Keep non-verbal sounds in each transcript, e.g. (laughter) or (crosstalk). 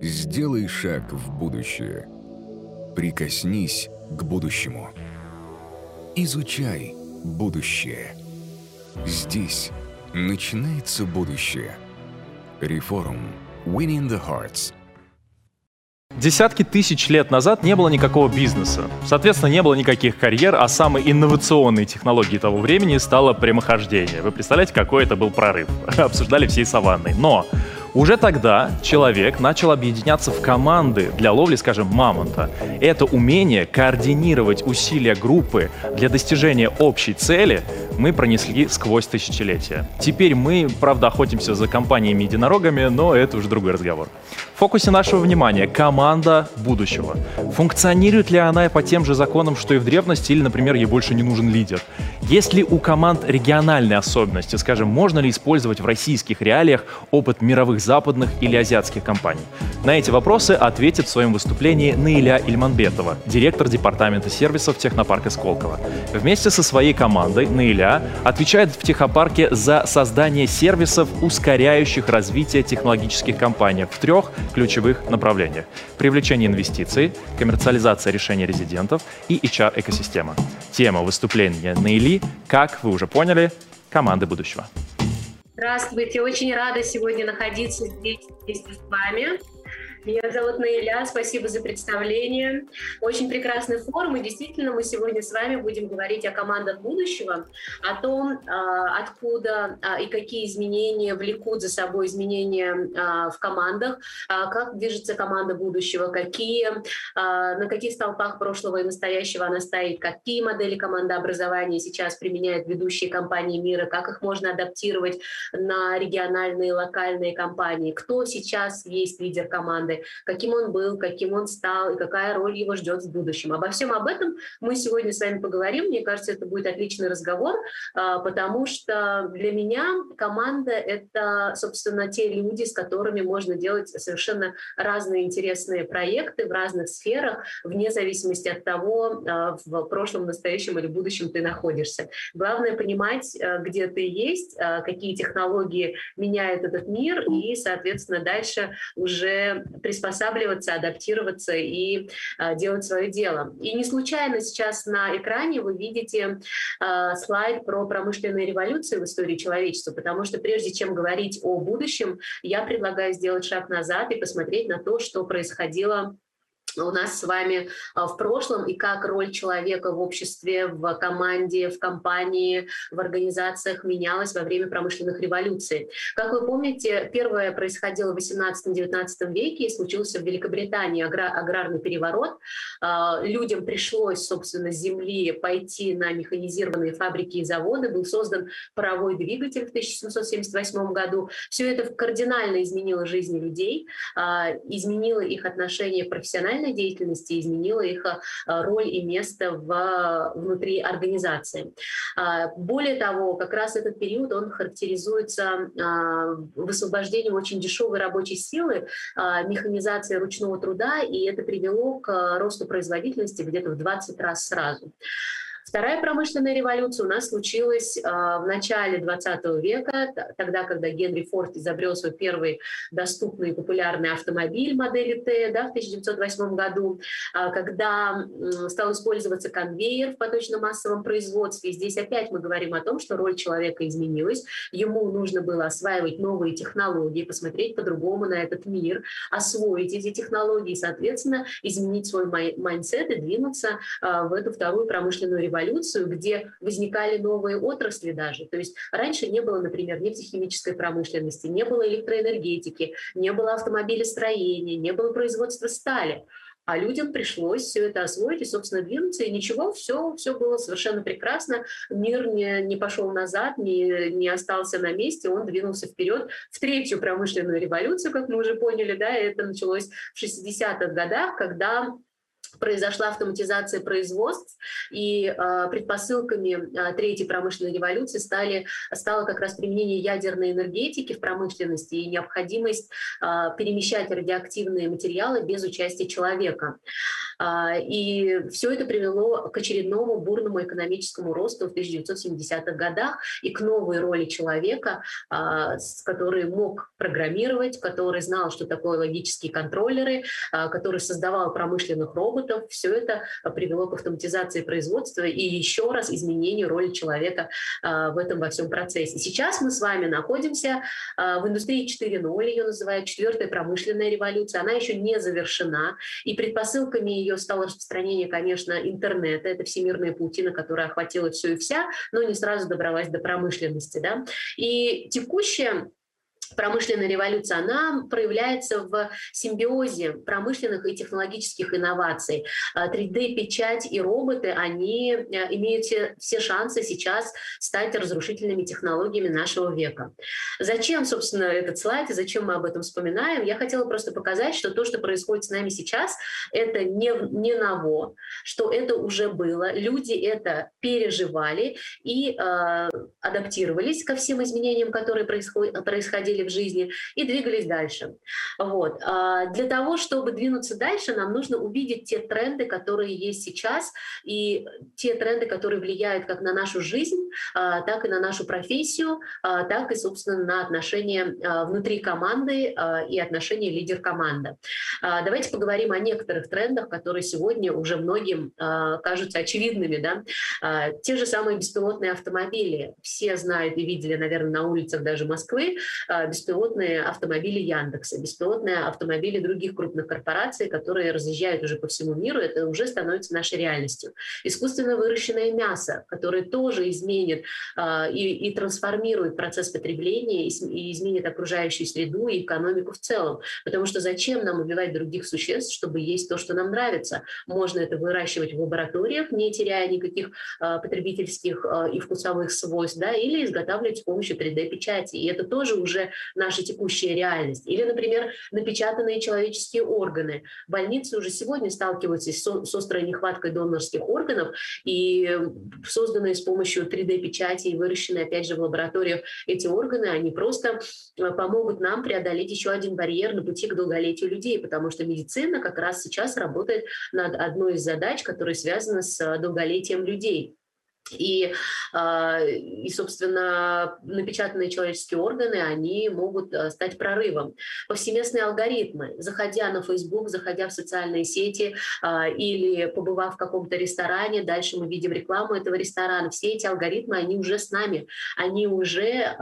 Сделай шаг в будущее. Прикоснись к будущему. Изучай будущее. Здесь начинается будущее. Реформ. Winning the Hearts. Десятки тысяч лет назад не было никакого бизнеса. Соответственно, не было никаких карьер, а самой инновационной технологией того времени стало прямохождение. Вы представляете, какой это был прорыв? (laughs) Обсуждали всей саванной. Но уже тогда человек начал объединяться в команды для ловли, скажем, мамонта. Это умение координировать усилия группы для достижения общей цели мы пронесли сквозь тысячелетия. Теперь мы, правда, охотимся за компаниями-единорогами, но это уже другой разговор. В фокусе нашего внимания команда будущего. Функционирует ли она по тем же законам, что и в древности, или, например, ей больше не нужен лидер? Есть ли у команд региональные особенности? Скажем, можно ли использовать в российских реалиях опыт мировых западных или азиатских компаний? На эти вопросы ответит в своем выступлении Наиля Ильманбетова, директор департамента сервисов технопарка Сколково. Вместе со своей командой Наиля отвечает в технопарке за создание сервисов, ускоряющих развитие технологических компаний в трех ключевых направлениях. Привлечение инвестиций, коммерциализация решений резидентов и HR-экосистема. Тема выступления Наили, как вы уже поняли, команды будущего. Здравствуйте, очень рада сегодня находиться здесь вместе с вами. Меня зовут Наиля, спасибо за представление. Очень прекрасный форум, и действительно мы сегодня с вами будем говорить о командах будущего, о том, а, откуда а, и какие изменения влекут за собой изменения а, в командах, как движется команда будущего, какие, на каких столпах прошлого и настоящего она стоит, какие модели командообразования сейчас применяют ведущие компании мира, как их можно адаптировать на региональные, локальные компании, кто сейчас есть лидер команды, каким он был, каким он стал и какая роль его ждет в будущем. Обо всем об этом мы сегодня с вами поговорим. Мне кажется, это будет отличный разговор, а, потому что для меня команда — это, собственно, те люди, с которыми можно делать совершенно разные интересные проекты в разных сферах, вне зависимости от того, а, в прошлом, настоящем или будущем ты находишься. Главное понимать, а, где ты есть, какие технологии меняют этот мир, и, соответственно, дальше уже приспосабливаться, адаптироваться и э, делать свое дело. И не случайно сейчас на экране вы видите э, слайд про промышленные революции в истории человечества, потому что прежде чем говорить о будущем, я предлагаю сделать шаг назад и посмотреть на то, что происходило у нас с вами а, в прошлом и как роль человека в обществе, в команде, в компании, в организациях менялась во время промышленных революций. Как вы помните, первое происходило в 18-19 веке и случился в Великобритании аграрный переворот. А, людям пришлось, собственно, с земли пойти на механизированные фабрики и заводы. Был создан паровой двигатель в 1778 году. Все это кардинально изменило жизни людей, а, изменило их отношение к профессиональной профессиональной деятельности, изменила их э, роль и место в, внутри организации. А, более того, как раз этот период, он характеризуется а, высвобождением очень дешевой рабочей силы, механизацией ручного труда, и это привело к росту производительности где-то в 20 раз сразу. Вторая промышленная революция у нас случилась э, в начале 20 века, тогда, когда Генри Форд изобрел свой первый доступный и популярный автомобиль модели Т да, в 1908 году, э, когда стал использоваться конвейер в поточно-массовом производстве. И здесь опять мы говорим о том, что роль человека изменилась, ему нужно было осваивать новые технологии, посмотреть по-другому на этот мир, освоить эти технологии, соответственно, изменить свой mindset и двинуться э, в эту вторую промышленную революцию революцию, где возникали новые отрасли даже. То есть раньше не было, например, нефтехимической промышленности, не было электроэнергетики, не было автомобилестроения, не было производства стали. А людям пришлось все это освоить и, собственно, двинуться, и ничего, все, все было совершенно прекрасно. Мир не, не пошел назад, не, не остался на месте, он двинулся вперед в третью промышленную революцию, как мы уже поняли, да, это началось в 60-х годах, когда произошла автоматизация производств, и э, предпосылками э, третьей промышленной революции стали, стало как раз применение ядерной энергетики в промышленности и необходимость э, перемещать радиоактивные материалы без участия человека. Э, и все это привело к очередному бурному экономическому росту в 1970-х годах и к новой роли человека, э, который мог программировать, который знал, что такое логические контроллеры, э, который создавал промышленных роботов, роботов. Все это а, привело к автоматизации производства и еще раз изменению роли человека а, в этом во всем процессе. Сейчас мы с вами находимся а, в индустрии 4.0, ее называют четвертая промышленная революция. Она еще не завершена, и предпосылками ее стало распространение, конечно, интернета. Это всемирная паутина, которая охватила все и вся, но не сразу добралась до промышленности. Да? И текущая промышленная революция, она проявляется в симбиозе промышленных и технологических инноваций. 3D-печать а, и роботы, они э, имеют все, шансы сейчас стать разрушительными технологиями нашего века. Зачем, собственно, этот слайд и зачем мы об этом вспоминаем? Я хотела просто показать, что то, что происходит с нами сейчас, это не, не ново, что это уже было, люди это переживали и э, адаптировались ко всем изменениям, которые происход, происходили происходили в жизни, и двигались дальше. Вот. А, для того, чтобы двинуться дальше, нам нужно увидеть те тренды, которые есть сейчас, и те тренды, которые влияют как на нашу жизнь, а, так и на нашу профессию, а, так и, собственно, на отношения внутри команды и отношения лидер-команда. Давайте поговорим о некоторых трендах, которые сегодня уже многим кажутся очевидными. Да? Те же самые беспилотные автомобили. Все знают и видели, наверное, на улицах даже Москвы беспилотные автомобили Яндекса, беспилотные автомобили других крупных корпораций, которые разъезжают уже по всему миру, это уже становится нашей реальностью. Искусственно выращенное мясо, которое тоже изменит э, и, и трансформирует процесс потребления, и, и изменит окружающую среду и экономику в целом. Потому что зачем нам убивать других существ, чтобы есть то, что нам нравится? Можно это выращивать в лабораториях, не теряя никаких э, потребительских э, и вкусовых свойств, да, или изготавливать с помощью 3D-печати. И это тоже уже наша текущая реальность. Или, например, напечатанные человеческие органы. Больницы уже сегодня сталкиваются с, с острой нехваткой донорских органов, и созданные с помощью 3D-печати и выращенные, опять же, в лабораториях эти органы, они просто э, помогут нам преодолеть еще один барьер на пути к долголетию людей, потому что медицина как раз сейчас работает над одной из задач, которая связана с э, долголетием людей. И, а, и, собственно, напечатанные человеческие органы, они могут а, стать прорывом. Повсеместные алгоритмы, заходя на Facebook, заходя в социальные сети а, или побывав в каком-то ресторане, дальше мы видим рекламу этого ресторана, все эти алгоритмы, они уже с нами, они уже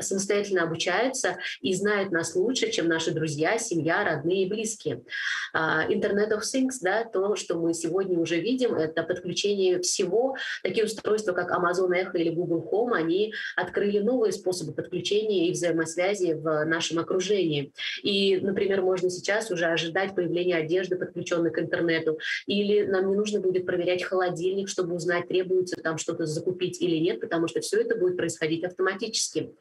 самостоятельно обучаются и знают нас лучше, чем наши друзья, семья, родные и близкие. Internet of Things, да, то, что мы сегодня уже видим, это подключение всего, такие устройства, как Amazon Echo или Google Home, они открыли новые способы подключения и взаимосвязи в нашем окружении. И, например, можно сейчас уже ожидать появления одежды, подключенной к интернету, или нам не нужно будет проверять холодильник, чтобы узнать, требуется там что-то закупить или нет, потому что все это будет происходить автоматически.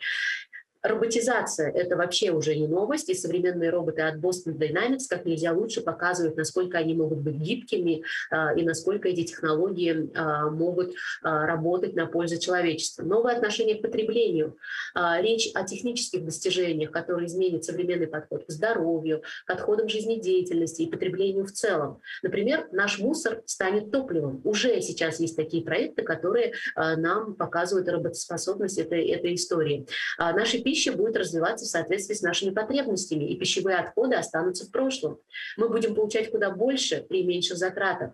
Роботизация — это вообще уже не новость, и современные роботы от Boston Dynamics как нельзя лучше показывают, насколько они могут быть гибкими а, и насколько эти технологии а, могут а, работать на пользу человечества. Новое отношение к потреблению. Речь о технических достижениях, которые изменят современный подход к здоровью, к отходам жизнедеятельности и потреблению в целом. Например, наш мусор станет топливом. Уже сейчас есть такие проекты, которые нам показывают работоспособность этой, этой истории. Наши пища будет развиваться в соответствии с нашими потребностями, и пищевые отходы останутся в прошлом. Мы будем получать куда больше при меньших затратах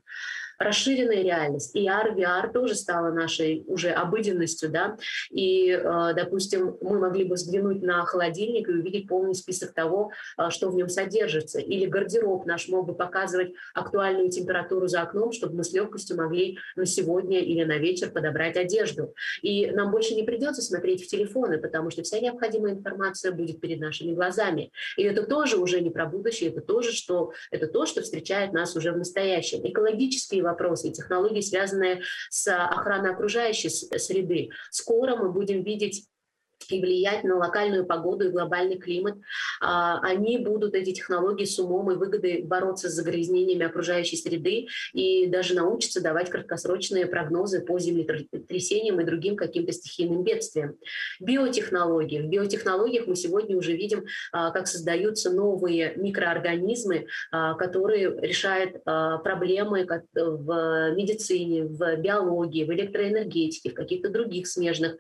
расширенная реальность. И AR, VR тоже стало нашей уже обыденностью, да, и, э, допустим, мы могли бы взглянуть на холодильник и увидеть полный список того, э, что в нем содержится. Или гардероб наш мог бы показывать актуальную температуру за окном, чтобы мы с легкостью могли на сегодня или на вечер подобрать одежду. И нам больше не придется смотреть в телефоны, потому что вся необходимая информация будет перед нашими глазами. И это тоже уже не про будущее, это тоже что, это то, что встречает нас уже в настоящем. Экологические вопросы, технологии, связанные с охраной окружающей среды. Скоро мы будем видеть и влиять на локальную погоду и глобальный климат. А, они будут, эти технологии, с умом и выгодой бороться с загрязнениями окружающей среды и даже научатся давать краткосрочные прогнозы по землетрясениям и другим каким-то стихийным бедствиям. Биотехнологии. В биотехнологиях мы сегодня уже видим, а, как создаются новые микроорганизмы, а, которые решают проблемы в медицине, в биологии, в электроэнергетике, в каких-то других смежных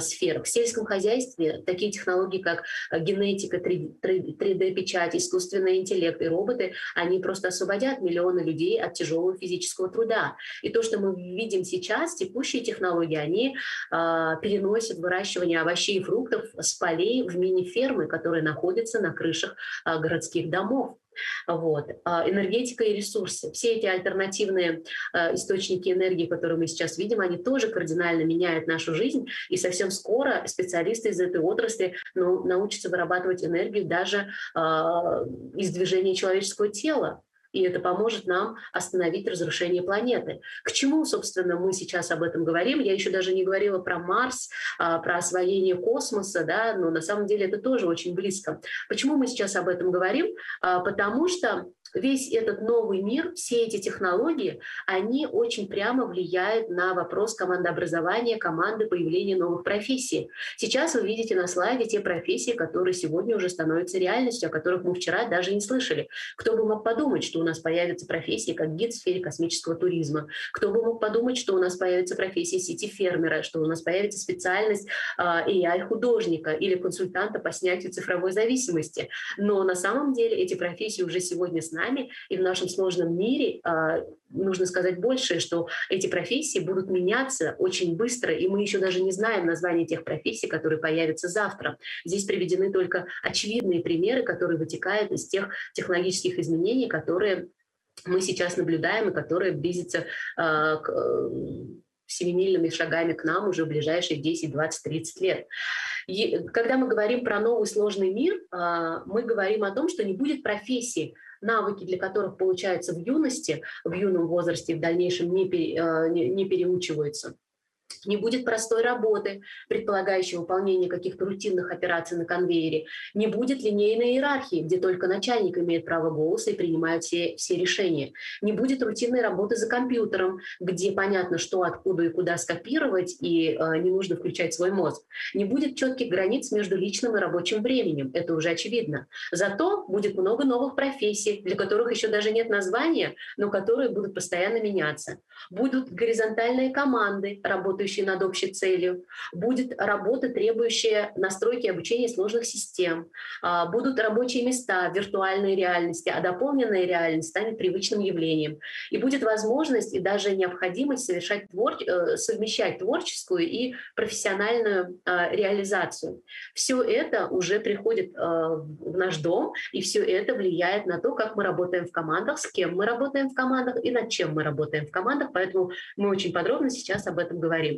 сферах. В сельском хозяйстве хозяйстве такие технологии, как э, генетика, 3D-печать, искусственный интеллект и роботы, они просто освободят миллионы людей от тяжелого физического труда. И то, что мы видим сейчас, текущие технологии, они э, переносят выращивание овощей и фруктов с полей в мини-фермы, которые находятся на крышах э, городских домов. Вот. А энергетика и ресурсы. Все эти альтернативные э, источники энергии, которые мы сейчас видим, они тоже кардинально меняют нашу жизнь. И совсем скоро специалисты из этой отрасли ну, научатся вырабатывать энергию даже а, из движения человеческого тела и это поможет нам остановить разрушение планеты. К чему, собственно, мы сейчас об этом говорим? Я еще даже не говорила про Марс, а, про освоение космоса, да, но на самом деле это тоже очень близко. Почему мы сейчас об этом говорим? А, потому что весь этот новый мир, все эти технологии, они очень прямо влияют на вопрос командообразования, команды, появления новых профессий. Сейчас вы видите на слайде те профессии, которые сегодня уже становятся реальностью, о которых мы вчера даже не слышали. Кто бы мог подумать, что у нас появятся профессии, как гид в сфере космического туризма? Кто бы мог подумать, что у нас появится профессия сети фермера, что у нас появится специальность AI-художника или консультанта по снятию цифровой зависимости? Но на самом деле эти профессии уже сегодня с нами, и в нашем сложном мире а, нужно сказать больше, что эти профессии будут меняться очень быстро, и мы еще даже не знаем название тех профессий, которые появятся завтра. Здесь приведены только очевидные примеры, которые вытекают из тех технологических изменений, которые мы сейчас наблюдаем и которые близятся э, к э, семимильными шагами к нам уже в ближайшие 10, 20, 30 лет. И когда мы говорим про новый сложный мир, э, мы говорим о том, что не будет профессии, навыки для которых получаются в юности, в юном возрасте, в дальнейшем не, пере, э, не, не переучиваются не будет простой работы, предполагающей выполнение каких-то рутинных операций на конвейере, не будет линейной иерархии, где только начальник имеет право голоса и принимает все, все решения, не будет рутинной работы за компьютером, где понятно, что откуда и куда скопировать, и э, не нужно включать свой мозг, не будет четких границ между личным и рабочим временем, это уже очевидно. Зато будет много новых профессий, для которых еще даже нет названия, но которые будут постоянно меняться. Будут горизонтальные команды, работающие работающие над общей целью, будет работа, требующая настройки обучения сложных систем, а, будут рабочие места в виртуальной реальности, а дополненная реальность станет привычным явлением. И будет возможность и даже необходимость совершать твор... Э, совмещать творческую и профессиональную а, реализацию. Все это уже приходит а, в наш дом, и все это влияет на то, как мы работаем в командах, с кем мы работаем в командах и над чем мы работаем в командах. Поэтому мы очень подробно сейчас об этом говорим.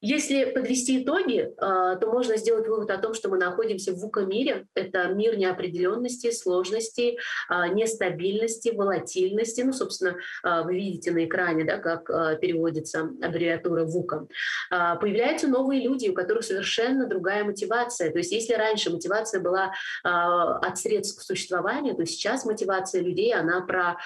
Если подвести итоги, а, то можно сделать вывод о том, что мы находимся в ВУКа-мире. Это мир неопределенности, сложности, а, нестабильности, волатильности. Ну, собственно, а, вы видите на экране, да, как переводится аббревиатура ВУКа. Появляются новые люди, у которых совершенно другая мотивация. То есть если раньше мотивация была от средств к существованию, то сейчас мотивация людей, она про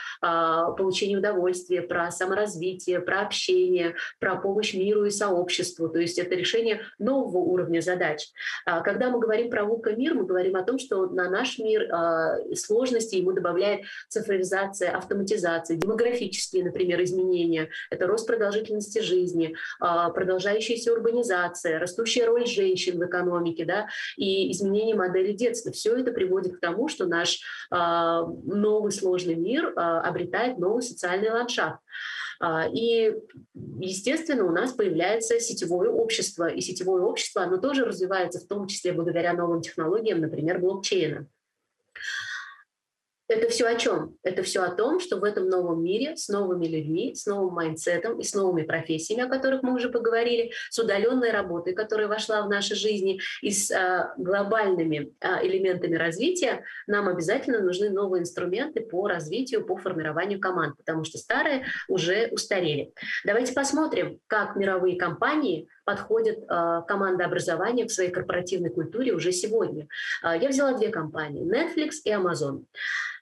получение удовольствия, про саморазвитие, про общение, про помощь миру и сообществу обществу, то есть это решение нового уровня задач. А, когда мы говорим про ВУКа-мир, мы говорим о том, что на наш мир а, сложности ему добавляет цифровизация, автоматизация, демографические, например, изменения, это рост продолжительности жизни, а, продолжающаяся урбанизация, растущая роль женщин в экономике, да, и изменение модели детства. Все это приводит к тому, что наш новый сложный мир обретает новый социальный ландшафт. А, и, естественно, у нас появляется сетевое общество. И сетевое общество, оно тоже развивается, в том числе благодаря новым технологиям, например, блокчейна. Это все о чем? Это все о том, что в этом новом мире с новыми людьми, с новым mindset ом и с новыми профессиями, о которых мы уже поговорили, с удаленной работой, которая вошла в наши жизни, и с а, глобальными а, элементами развития, нам обязательно нужны новые инструменты по развитию, по формированию команд, потому что старые уже устарели. Давайте посмотрим, как мировые компании подходят э, командообразование в своей корпоративной культуре уже сегодня. Э, я взяла две компании, Netflix и Amazon.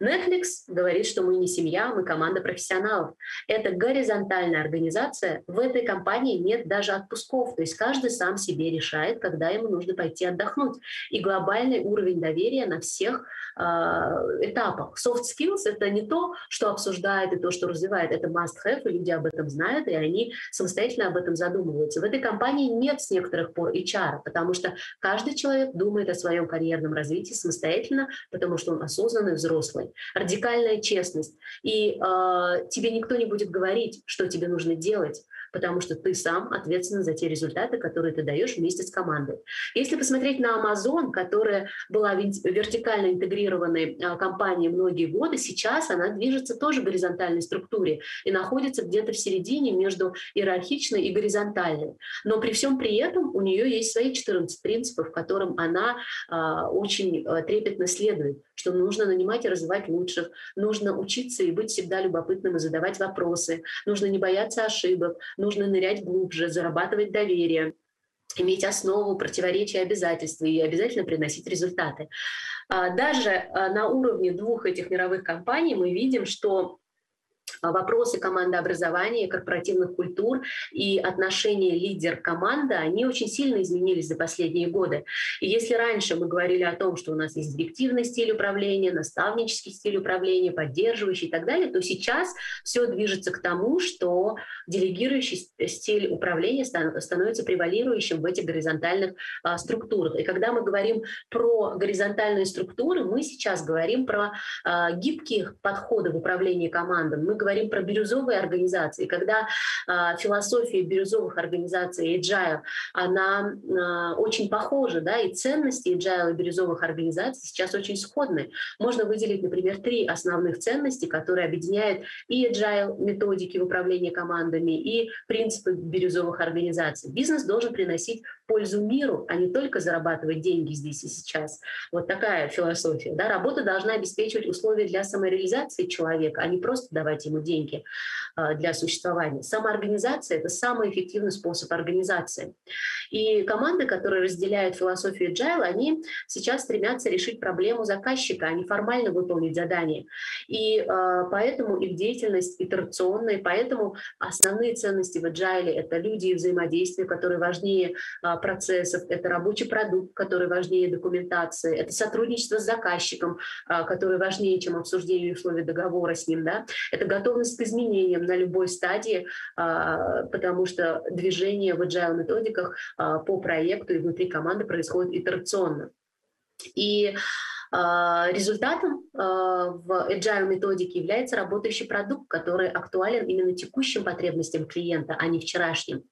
Netflix говорит, что мы не семья, мы команда профессионалов. Это горизонтальная организация. В этой компании нет даже отпусков. То есть каждый сам себе решает, когда ему нужно пойти отдохнуть. И глобальный уровень доверия на всех э, этапах. Soft skills — это не то, что обсуждает и то, что развивает. Это must-have, и люди об этом знают, и они самостоятельно об этом задумываются. В этой компании нет с некоторых пор HR, потому что каждый человек думает о своем карьерном развитии самостоятельно, потому что он осознанный взрослый радикальная честность. И э, тебе никто не будет говорить, что тебе нужно делать потому что ты сам ответственен за те результаты, которые ты даешь вместе с командой. Если посмотреть на Amazon, которая была вертикально интегрированной а, компанией многие годы, сейчас она движется тоже в горизонтальной структуре и находится где-то в середине между иерархичной и горизонтальной. Но при всем при этом у нее есть свои 14 принципов, которым она э, очень э, трепетно следует, что нужно нанимать и развивать лучших, нужно учиться и быть всегда любопытным и задавать вопросы, нужно не бояться ошибок, нужно нырять глубже, зарабатывать доверие иметь основу противоречия обязательств и обязательно приносить результаты. А, даже а, на уровне двух этих мировых компаний мы видим, что вопросы командообразования, корпоративных культур и отношения лидер-команда, они очень сильно изменились за последние годы. И если раньше мы говорили о том, что у нас есть директивный стиль управления, наставнический стиль управления, поддерживающий и так далее, то сейчас все движется к тому, что делегирующий стиль управления становится превалирующим в этих горизонтальных а, структурах. И когда мы говорим про горизонтальные структуры, мы сейчас говорим про а, гибкие подходы в управлении командой. Мы говорим про бирюзовые организации, когда э, философия бирюзовых организаций Agile, она э, очень похожа, да, и ценности Agile и бирюзовых организаций сейчас очень сходны. Можно выделить, например, три основных ценности, которые объединяют и Agile методики управления командами, и принципы бирюзовых организаций. Бизнес должен приносить пользу миру, а не только зарабатывать деньги здесь и сейчас. Вот такая философия. Да? Работа должна обеспечивать условия для самореализации человека, а не просто давать ему деньги а, для существования. Самоорганизация — это самый эффективный способ организации. И команды, которые разделяют философию Agile, они сейчас стремятся решить проблему заказчика, а не формально выполнить задание. И э, поэтому их деятельность итерационная, поэтому основные ценности в Agile — это люди и взаимодействие, которые важнее э, процессов, это рабочий продукт, который важнее документации, это сотрудничество с заказчиком, э, который важнее, чем обсуждение условий договора с ним, да? это готовность к изменениям на любой стадии, э, потому что движение в agile методиках а, по проекту и внутри команды происходит итерационно. И а, результатом а, в agile методике является работающий продукт, который актуален именно текущим потребностям клиента, а не вчерашним.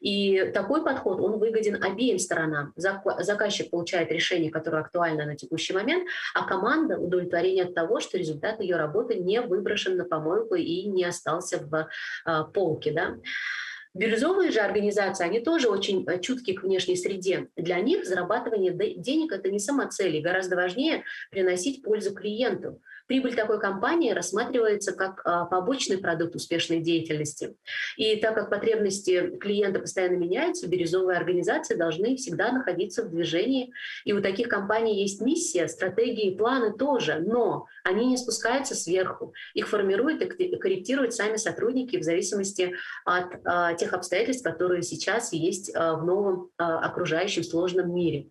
И такой подход, он выгоден обеим сторонам. Заказчик получает решение, которое актуально на текущий момент, а команда удовлетворение от того, что результат ее работы не выброшен на помойку и не остался в полке. Да? Бирюзовые же организации, они тоже очень э, чутки к внешней среде. Для них зарабатывание денег – это не самоцель, и гораздо важнее приносить пользу клиенту. Прибыль такой компании рассматривается как а, побочный продукт успешной деятельности. И так как потребности клиента постоянно меняются, бирюзовые организации должны всегда находиться в движении. И у таких компаний есть миссия, стратегии, планы тоже, но они не спускаются сверху. Их формируют и корректируют сами сотрудники в зависимости от а, тех обстоятельств, которые сейчас есть а, в новом окружающем сложном мире.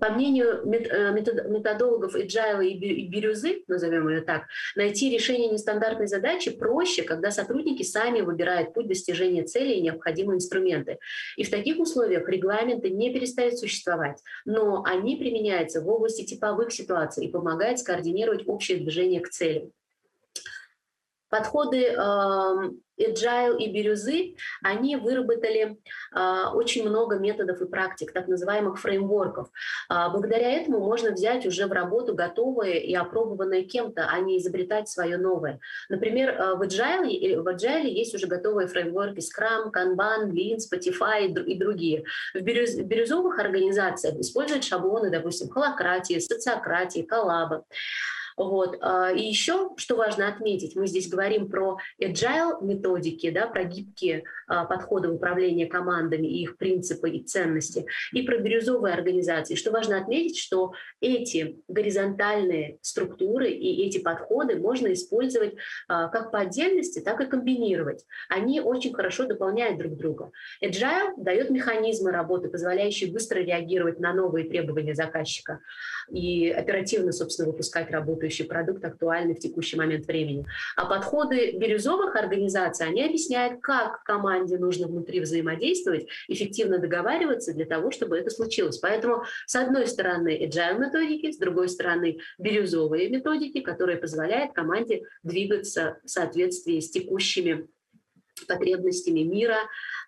По мнению э, методологов Agile и Бирюзы, назовем ее так, найти решение нестандартной задачи проще, когда сотрудники сами выбирают путь достижения цели и необходимые инструменты. И в таких условиях регламенты не перестают существовать, но они применяются в области типовых ситуаций и помогают скоординировать общее движение к цели. Подходы эм, Agile и Бирюзы, они выработали а, очень много методов и практик, так называемых фреймворков. А, благодаря этому можно взять уже в работу готовое и опробованное кем-то, а не изобретать свое новое. Например, а, в Agile, в Agile есть уже готовые фреймворки Scrum, Kanban, Lean, Spotify и другие. В бирюзовых организациях используют шаблоны, допустим, холократии, социократии, коллаба. Вот. А, и еще, что важно отметить, мы здесь говорим про agile методики, да, про гибкие а, подходы управления командами и их принципы и ценности, и про бирюзовые организации. Что важно отметить, что эти горизонтальные структуры и эти подходы можно использовать а, как по отдельности, так и комбинировать. Они очень хорошо дополняют друг друга. Agile дает механизмы работы, позволяющие быстро реагировать на новые требования заказчика и оперативно, собственно, выпускать работающий продукт, актуальный в текущий момент времени. А подходы бирюзовых организаций, они объясняют, как команде нужно внутри взаимодействовать, эффективно договариваться для того, чтобы это случилось. Поэтому, с одной стороны, agile методики, с другой стороны, бирюзовые методики, которые позволяют команде двигаться в соответствии с текущими потребностями мира,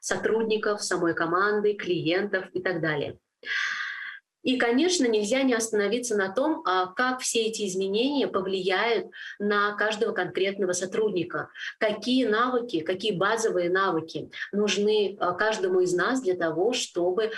сотрудников, самой команды, клиентов и так далее. И, конечно, нельзя не остановиться на том, а, как все эти изменения повлияют на каждого конкретного сотрудника, какие навыки, какие базовые навыки нужны а, каждому из нас для того, чтобы э,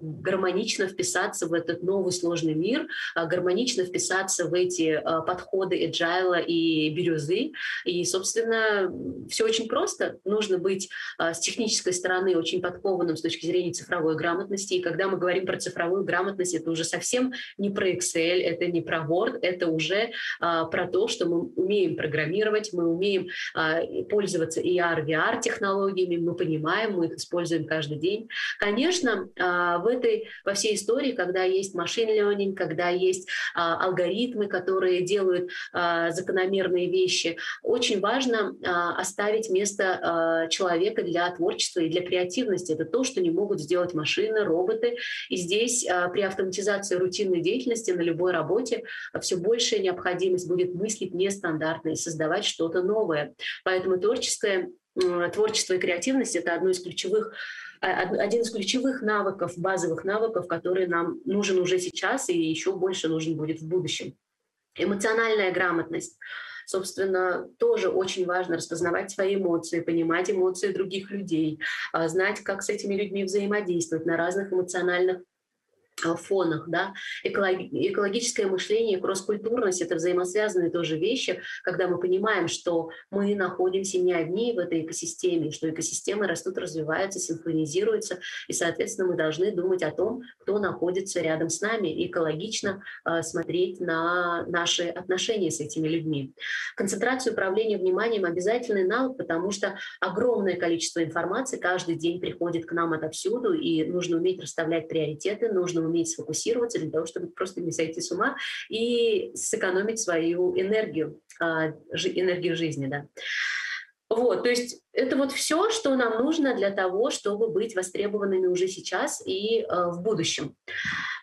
гармонично вписаться в этот новый сложный мир, а, гармонично вписаться в эти подходы agile и бирюзы. И, собственно, все очень просто. Нужно быть с технической стороны очень подкованным с точки зрения цифровой грамотности. И когда мы говорим про цифровую грамотность, это уже совсем не про Excel, это не про Word, это уже а, про то, что мы умеем программировать, мы умеем а, пользоваться AR, VR технологиями, мы понимаем, мы их используем каждый день. Конечно, а, в этой, во всей истории, когда есть машин learning, когда есть а, алгоритмы, которые делают а, закономерные вещи, очень важно а, оставить место а, человека для творчества и для креативности. Это то, что не могут сделать машины, роботы. И здесь а, при автоматизации автоматизации рутинной деятельности на любой работе все большая необходимость будет мыслить нестандартно и создавать что-то новое. Поэтому творческое, творчество и креативность — это одно из ключевых а, один из ключевых навыков, базовых навыков, который нам нужен уже сейчас и еще больше нужен будет в будущем. Эмоциональная грамотность. Собственно, тоже очень важно распознавать свои эмоции, понимать эмоции других людей, а, знать, как с этими людьми взаимодействовать на разных эмоциональных Э, фонах. Да? Экологическое мышление и кросс-культурность — это взаимосвязанные тоже вещи, когда мы понимаем, что мы находимся не одни в этой экосистеме, что экосистемы растут, развиваются, синхронизируются, и, соответственно, мы должны думать о том, кто находится рядом с нами, экологично э, смотреть на наши отношения с этими людьми. Концентрация управления вниманием — обязательный навык, потому что огромное количество информации каждый день приходит к нам отовсюду, и нужно уметь расставлять приоритеты, нужно уметь сфокусироваться для того, чтобы просто не сойти с ума и сэкономить свою энергию, а, энергию жизни. Да. Вот, то есть это вот все, что нам нужно для того, чтобы быть востребованными уже сейчас и э, в будущем.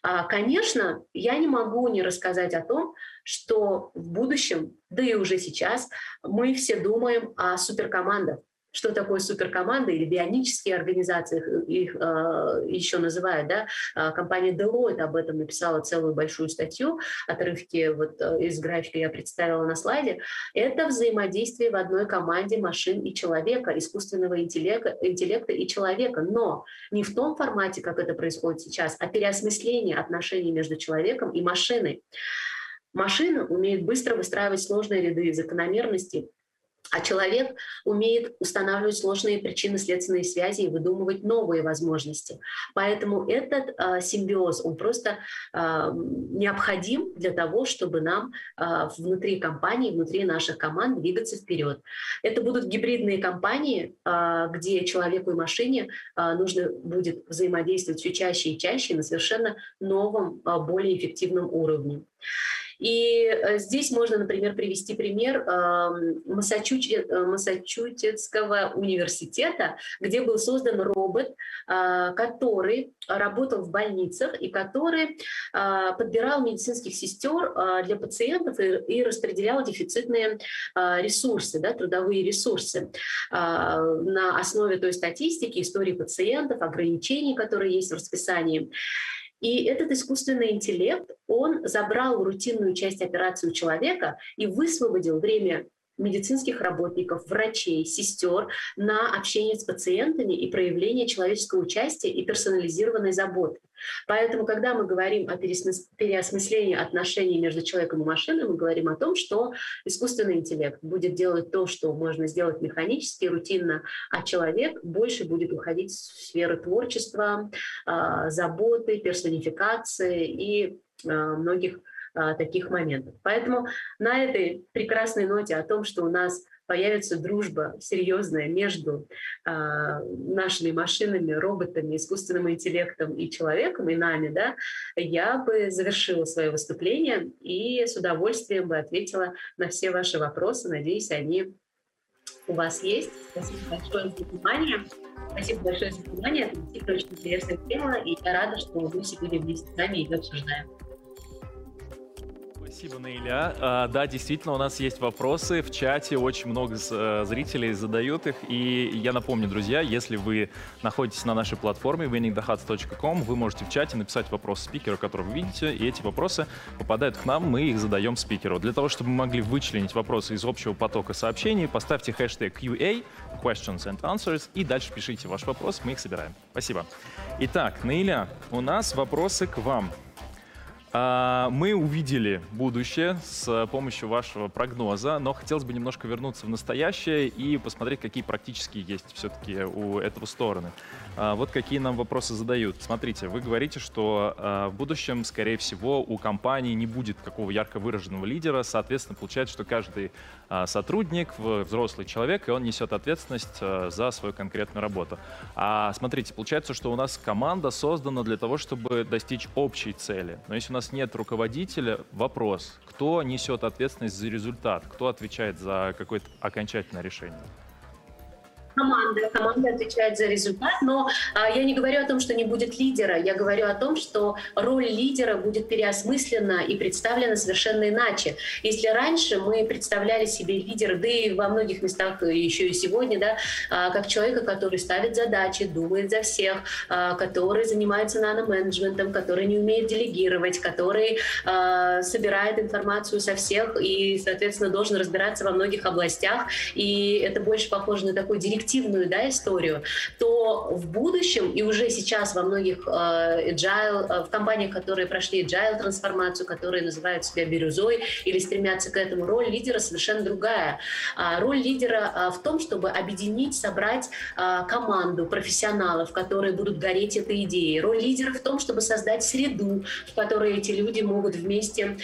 А, конечно, я не могу не рассказать о том, что в будущем, да и уже сейчас, мы все думаем о суперкомандах что такое суперкоманда или бионические организации, их э, еще называют, да, а, компания Deloitte об этом написала целую большую статью, отрывки вот э, из графика я представила на слайде, это взаимодействие в одной команде машин и человека, искусственного интеллекта, интеллекта и человека, но не в том формате, как это происходит сейчас, а переосмысление отношений между человеком и машиной. Машина умеет быстро выстраивать сложные ряды закономерностей, а человек умеет устанавливать сложные причины следственные связи и выдумывать новые возможности. Поэтому этот э, симбиоз, он просто э, необходим для того, чтобы нам э, внутри компании, внутри наших команд двигаться вперед. Это будут гибридные компании, э, где человеку и машине э, нужно будет взаимодействовать все чаще и чаще на совершенно новом, э, более эффективном уровне. И э, здесь можно, например, привести пример эм, Массачусетского университета, где был создан робот, который работал в больницах и который подбирал медицинских сестер для пациентов и распределял дефицитные ресурсы, да, трудовые ресурсы на основе той статистики, истории пациентов, ограничений, которые есть в расписании. И этот искусственный интеллект, он забрал рутинную часть операции у человека и высвободил время медицинских работников, врачей, сестер на общение с пациентами и проявление человеческого участия и персонализированной заботы. Поэтому, когда мы говорим о переосмыслении отношений между человеком и машиной, мы говорим о том, что искусственный интеллект будет делать то, что можно сделать механически, рутинно, а человек больше будет уходить в сферу творчества, а, заботы, персонификации и а, многих а, таких моментов. Поэтому на этой прекрасной ноте о том, что у нас появится дружба серьезная между а, нашими машинами, роботами, искусственным интеллектом и человеком, и нами, да, я бы завершила свое выступление и с удовольствием бы ответила на все ваши вопросы. Надеюсь, они у вас есть. Спасибо большое за внимание. Спасибо большое за внимание. Это действительно очень интересная тема, и я рада, что мы сегодня вместе с вами ее обсуждаем. Спасибо, Наиля. А, да, действительно, у нас есть вопросы в чате, очень много э, зрителей задают их. И я напомню, друзья, если вы находитесь на нашей платформе winningthehats.com, вы можете в чате написать вопрос спикеру, который вы видите, и эти вопросы попадают к нам, мы их задаем спикеру. Для того, чтобы мы могли вычленить вопросы из общего потока сообщений, поставьте хэштег QA, questions and answers, и дальше пишите ваш вопрос, мы их собираем. Спасибо. Итак, Наиля, у нас вопросы к вам. А, мы увидели будущее с помощью вашего прогноза, но хотелось бы немножко вернуться в настоящее и посмотреть, какие практические есть все-таки у этого стороны. А, вот какие нам вопросы задают. Смотрите, вы говорите, что а, в будущем, скорее всего, у компании не будет какого ярко выраженного лидера, соответственно, получается, что каждый сотрудник, взрослый человек, и он несет ответственность за свою конкретную работу. А смотрите, получается, что у нас команда создана для того, чтобы достичь общей цели. Но если у нас нас нет руководителя, вопрос, кто несет ответственность за результат, кто отвечает за какое-то окончательное решение? Команда, команда отвечает за результат, но а, я не говорю о том, что не будет лидера, я говорю о том, что роль лидера будет переосмыслена и представлена совершенно иначе. Если раньше мы представляли себе лидера, да и во многих местах еще и сегодня, да, а, как человека, который ставит задачи, думает за всех, а, который занимается наноменеджментом, который не умеет делегировать, который а, собирает информацию со всех и, соответственно, должен разбираться во многих областях, и это больше похоже на такой директив коллективную да, историю, то в будущем и уже сейчас во многих э, agile, э, в компаниях, которые прошли agile трансформацию, которые называют себя бирюзой или стремятся к этому, роль лидера совершенно другая. А роль лидера э, в том, чтобы объединить, собрать команду профессионалов, которые будут гореть этой идеей. Роль лидера в том, чтобы создать среду, в которой эти люди могут вместе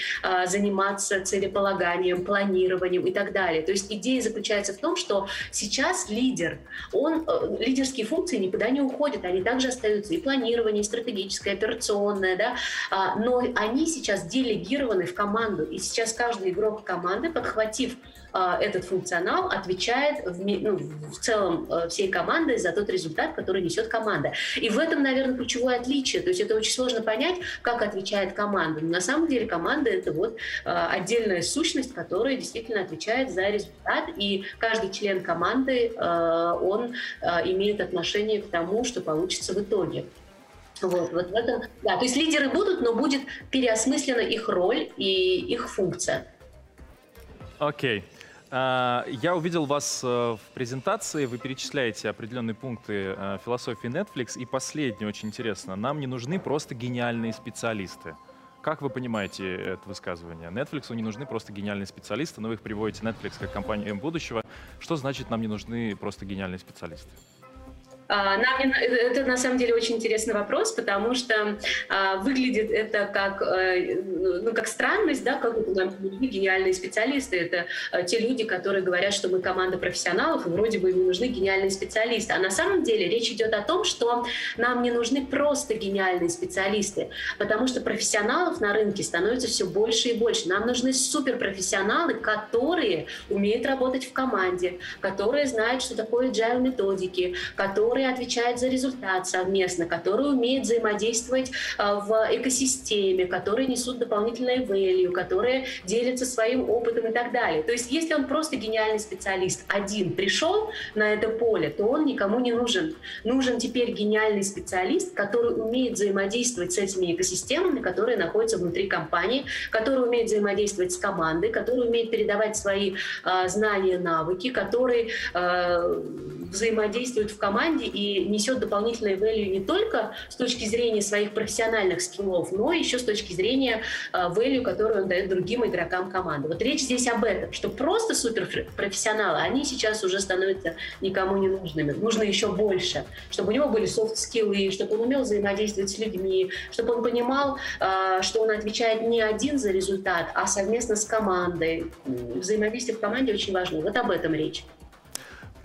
заниматься целеполаганием, планированием и так далее. То есть идея заключается в том, что сейчас лидер он, э, лидерские функции никуда не уходят, они также остаются. И планирование, и стратегическое, и операционное, да, а, но они сейчас делегированы в команду, и сейчас каждый игрок команды, подхватив этот функционал отвечает в, ну, в целом э, всей командой за тот результат, который несет команда. И в этом, наверное, ключевое отличие. То есть это очень сложно понять, как отвечает команда. Но на самом деле команда — это вот а, отдельная сущность, которая действительно отвечает за результат. И каждый член команды, он имеет отношение к тому, что получится в итоге. Вот, вот в этом, да, то есть лидеры будут, но будет переосмыслена их роль и их функция. Окей. Okay. А, я увидел вас э, в презентации, вы перечисляете определенные пункты э, философии Netflix. И последнее очень интересно. Нам не нужны просто гениальные специалисты. Как вы понимаете это высказывание? Netflix не нужны просто гениальные специалисты, но вы их приводите Netflix как компанию М будущего. Что значит нам не нужны просто гениальные специалисты? А, нам, это на самом деле очень интересный вопрос, потому что а, выглядит это как, э, ну, как странность, да, как нужны гениальные специалисты. Это а, те люди, которые говорят, что мы команда профессионалов, и вроде бы им нужны гениальные специалисты. А на самом деле речь идет о том, что нам не нужны просто гениальные специалисты, потому что профессионалов на рынке становится все больше и больше. Нам нужны суперпрофессионалы, которые умеют работать в команде, которые знают, что такое agile методики, которые который отвечает за результат совместно, который умеет взаимодействовать а, в экосистеме, которые несут дополнительное value, которые делятся своим опытом и так далее. То есть если он просто гениальный специалист один пришел на это поле, то он никому не нужен. Нужен теперь гениальный специалист, который умеет взаимодействовать с этими экосистемами, которые находятся внутри компании, который умеет взаимодействовать с командой, который умеет передавать свои э, знания, навыки, который э, взаимодействует в команде и несет дополнительное value не только с точки зрения своих профессиональных скиллов, но еще с точки зрения а, value, который он дает другим игрокам команды. Вот речь здесь об этом, что просто суперпрофессионалы, они сейчас уже становятся никому не нужными. Нужно еще больше, чтобы у него были софт-скиллы, чтобы он умел взаимодействовать с людьми, чтобы он понимал, а, что он отвечает не один за результат, а совместно с командой. Взаимодействие в команде очень важно. Вот об этом речь.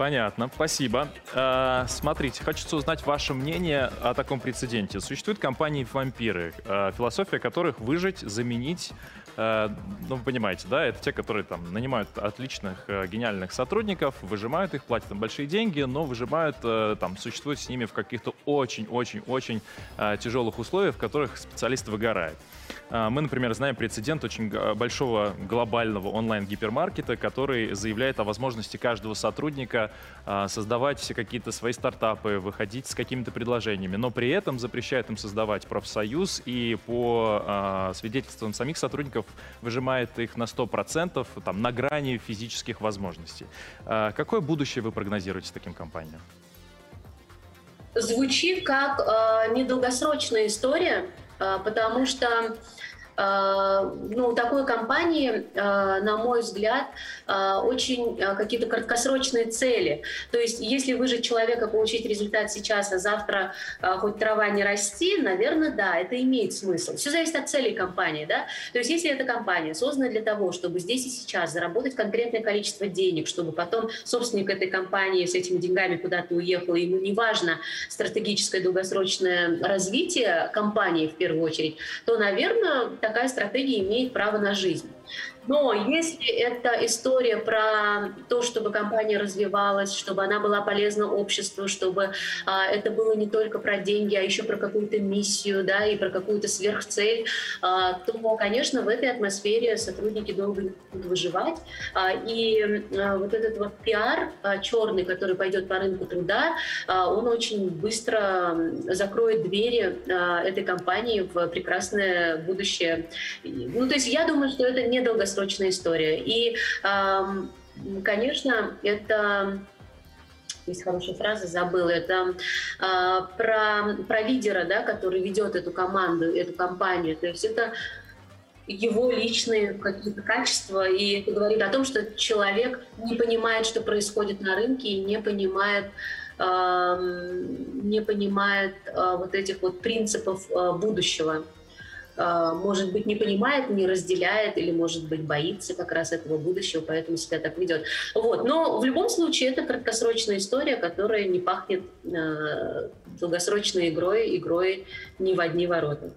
Понятно, спасибо. Э, смотрите, хочется узнать ваше мнение о таком прецеденте. Существуют компании-вампиры, э, философия которых выжить, заменить. Э, ну, вы понимаете, да, это те, которые там нанимают отличных, э, гениальных сотрудников, выжимают их, платят им большие деньги, но выжимают, э, там, существуют с ними в каких-то очень-очень-очень тяжелых условиях, в которых специалист выгорает. Мы, например, знаем прецедент очень большого глобального онлайн-гипермаркета, который заявляет о возможности каждого сотрудника создавать все какие-то свои стартапы, выходить с какими-то предложениями, но при этом запрещает им создавать профсоюз и по свидетельствам самих сотрудников выжимает их на 100%, там, на грани физических возможностей. Какое будущее вы прогнозируете таким компаниям? Звучит как э, недолгосрочная история, э, потому что ну, такой компании, э, на мой взгляд, э, очень какие-то краткосрочные цели. То есть, если выжить человека, получить результат сейчас, а завтра хоть трава не расти, наверное, да, это имеет смысл. Все зависит от целей компании, да. То есть, если эта компания создана для того, чтобы здесь и сейчас заработать конкретное количество денег, чтобы потом собственник этой компании с этими деньгами куда-то уехал, ему не важно стратегическое долгосрочное развитие компании в первую очередь, то, наверное, такая стратегия имеет право на жизнь. Но если это история про то, чтобы компания развивалась, чтобы она была полезна обществу, чтобы а, это было не только про деньги, а еще про какую-то миссию, да, и про какую-то сверхцель, а, то, конечно, в этой атмосфере сотрудники долго не будут выживать. А, и а, вот этот вот пиар а, черный, который пойдет по рынку труда, а, он очень быстро закроет двери а, этой компании в прекрасное будущее. Ну, то есть я думаю, что это не долгосрочно долгосрочная история. И, конечно, это есть хорошая фраза, забыла, это э, про, про лидера, да, который ведет эту команду, эту компанию. То есть это его личные какие-то качества, и это говорит о том, что человек не понимает, что происходит на рынке, и не понимает, э, не понимает э, вот этих вот принципов э, будущего. А, может быть, не понимает, не разделяет или, может быть, боится как раз этого будущего, поэтому себя так ведет. Вот. Но в любом случае это краткосрочная история, которая не пахнет э, долгосрочной игрой, игрой не в одни ворота.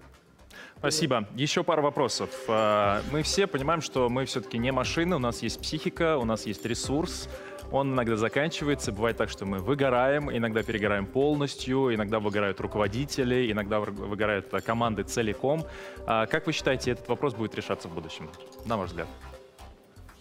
Спасибо. Еще пару вопросов. А, мы все понимаем, что мы все-таки не машины, у нас есть психика, у нас есть ресурс, он иногда заканчивается. Бывает так, что мы выгораем, иногда перегораем полностью, иногда выгорают руководители, иногда выгорают команды целиком. А как вы считаете, этот вопрос будет решаться в будущем, на ваш взгляд?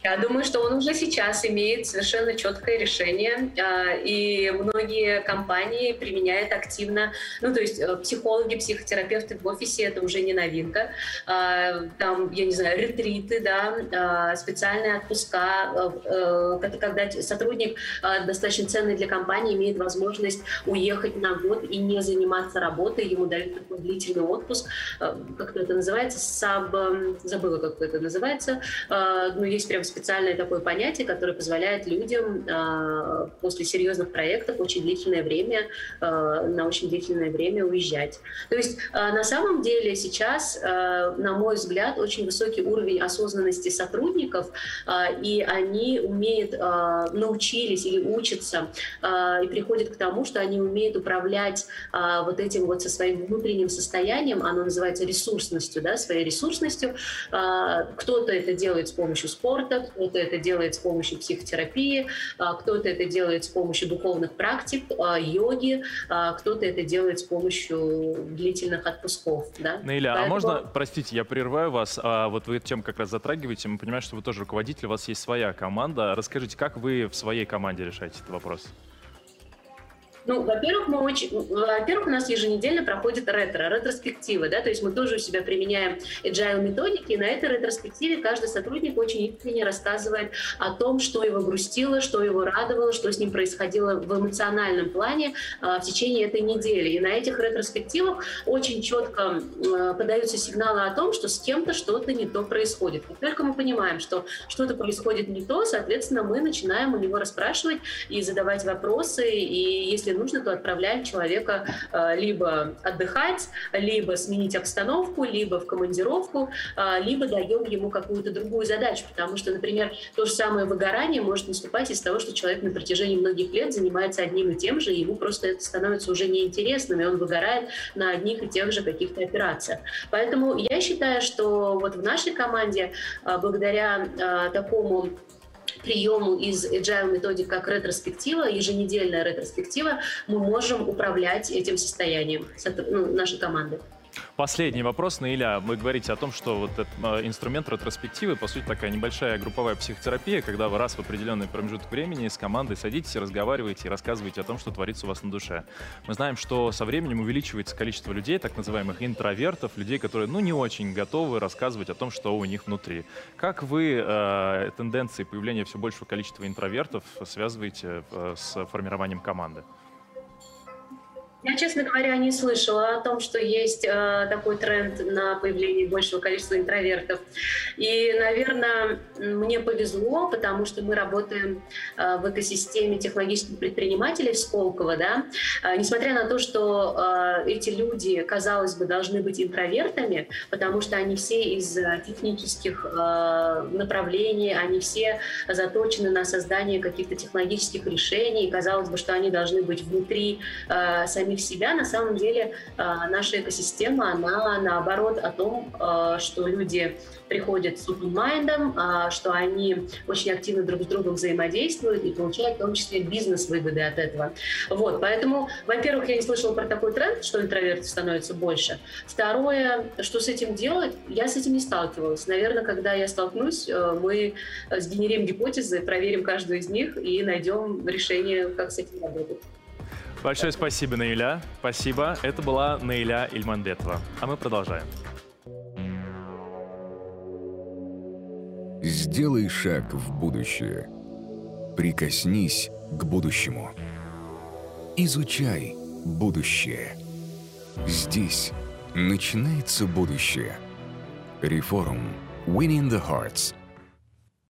Я думаю, что он уже сейчас имеет совершенно четкое решение, а, и многие компании применяют активно, ну, то есть э, психологи, психотерапевты в офисе — это уже не новинка. А, там, я не знаю, ретриты, да, а, специальные отпуска, э, э, когда сотрудник достаточно ценный для компании имеет возможность уехать на год и не заниматься работой, ему дают такой длительный отпуск, как это называется, саб, забыла, как это называется, но есть прям специальное такое понятие, которое позволяет людям э, после серьезных проектов очень длительное время, э, на очень длительное время уезжать. То есть э, на самом деле сейчас, э, на мой взгляд, очень высокий уровень осознанности сотрудников, э, и они умеют, э, научились или учатся, э, и приходят к тому, что они умеют управлять э, вот этим вот со своим внутренним состоянием, оно называется ресурсностью, да, своей ресурсностью. Э, кто-то это делает с помощью спорта, кто-то это делает с помощью психотерапии, а, кто-то это делает с помощью духовных практик, а, йоги, а, кто-то это делает с помощью длительных отпусков. Да? Наиля, Поэтому... а можно, простите, я прерываю вас, а вот вы чем как раз затрагиваете, мы понимаем, что вы тоже руководитель, у вас есть своя команда. Расскажите, как вы в своей команде решаете этот вопрос? Ну, во-первых, мы очень, во-первых, у нас еженедельно проходит ретро, ретроспектива, да, то есть мы тоже у себя применяем agile методики, и на этой ретроспективе каждый сотрудник очень искренне рассказывает о том, что его грустило, что его радовало, что с ним происходило в эмоциональном плане а, в течение этой недели. И на этих ретроспективах очень четко а, подаются сигналы о том, что с кем-то что-то не то происходит. Как только мы понимаем, что что-то происходит не то, соответственно, мы начинаем у него расспрашивать и задавать вопросы, и если нужно, то отправляем человека э, либо отдыхать, либо сменить обстановку, либо в командировку, э, либо даем ему какую-то другую задачу, потому что, например, то же самое выгорание может наступать из того, что человек на протяжении многих лет занимается одним и тем же, и ему просто это становится уже неинтересным, и он выгорает на одних и тех же каких-то операциях. Поэтому я считаю, что вот в нашей команде э, благодаря такому приему из agile методик как ретроспектива, еженедельная ретроспектива, мы можем управлять этим состоянием ну, нашей команды. Последний вопрос, Наиля. Вы говорите о том, что вот этот э, инструмент ретроспективы, по сути, такая небольшая групповая психотерапия, когда вы раз в определенный промежуток времени с командой садитесь, разговариваете и рассказываете о том, что творится у вас на душе. Мы знаем, что со временем увеличивается количество людей, так называемых интровертов, людей, которые, ну, не очень готовы рассказывать о том, что у них внутри. Как вы э, тенденции появления все большего количества интровертов связываете э, с формированием команды? Я, честно говоря, не слышала о том, что есть э, такой тренд на появление большего количества интровертов. И, наверное, мне повезло, потому что мы работаем э, в экосистеме технологических предпринимателей в Сколково. Да? Э, несмотря на то, что э, эти люди, казалось бы, должны быть интровертами, потому что они все из э, технических э, направлений, они все заточены на создание каких-то технологических решений. И казалось бы, что они должны быть внутри э, самих самих себя, на самом деле а, наша экосистема, она наоборот о том, а, что люди приходят с майндом, что они очень активно друг с другом взаимодействуют и получают в том числе бизнес-выгоды от этого. Вот, поэтому, во-первых, я не слышала про такой тренд, что интровертов становится больше. Второе, что с этим делать, я с этим не сталкивалась. Наверное, когда я столкнусь, э, мы сгенерим гипотезы, проверим каждую из них и найдем решение, как с этим работать. Большое спасибо, Наиля. Спасибо. Это была Наиля Ильманбетова. А мы продолжаем. Сделай шаг в будущее. Прикоснись к будущему. Изучай будущее. Здесь начинается будущее. Реформ. Winning the Hearts –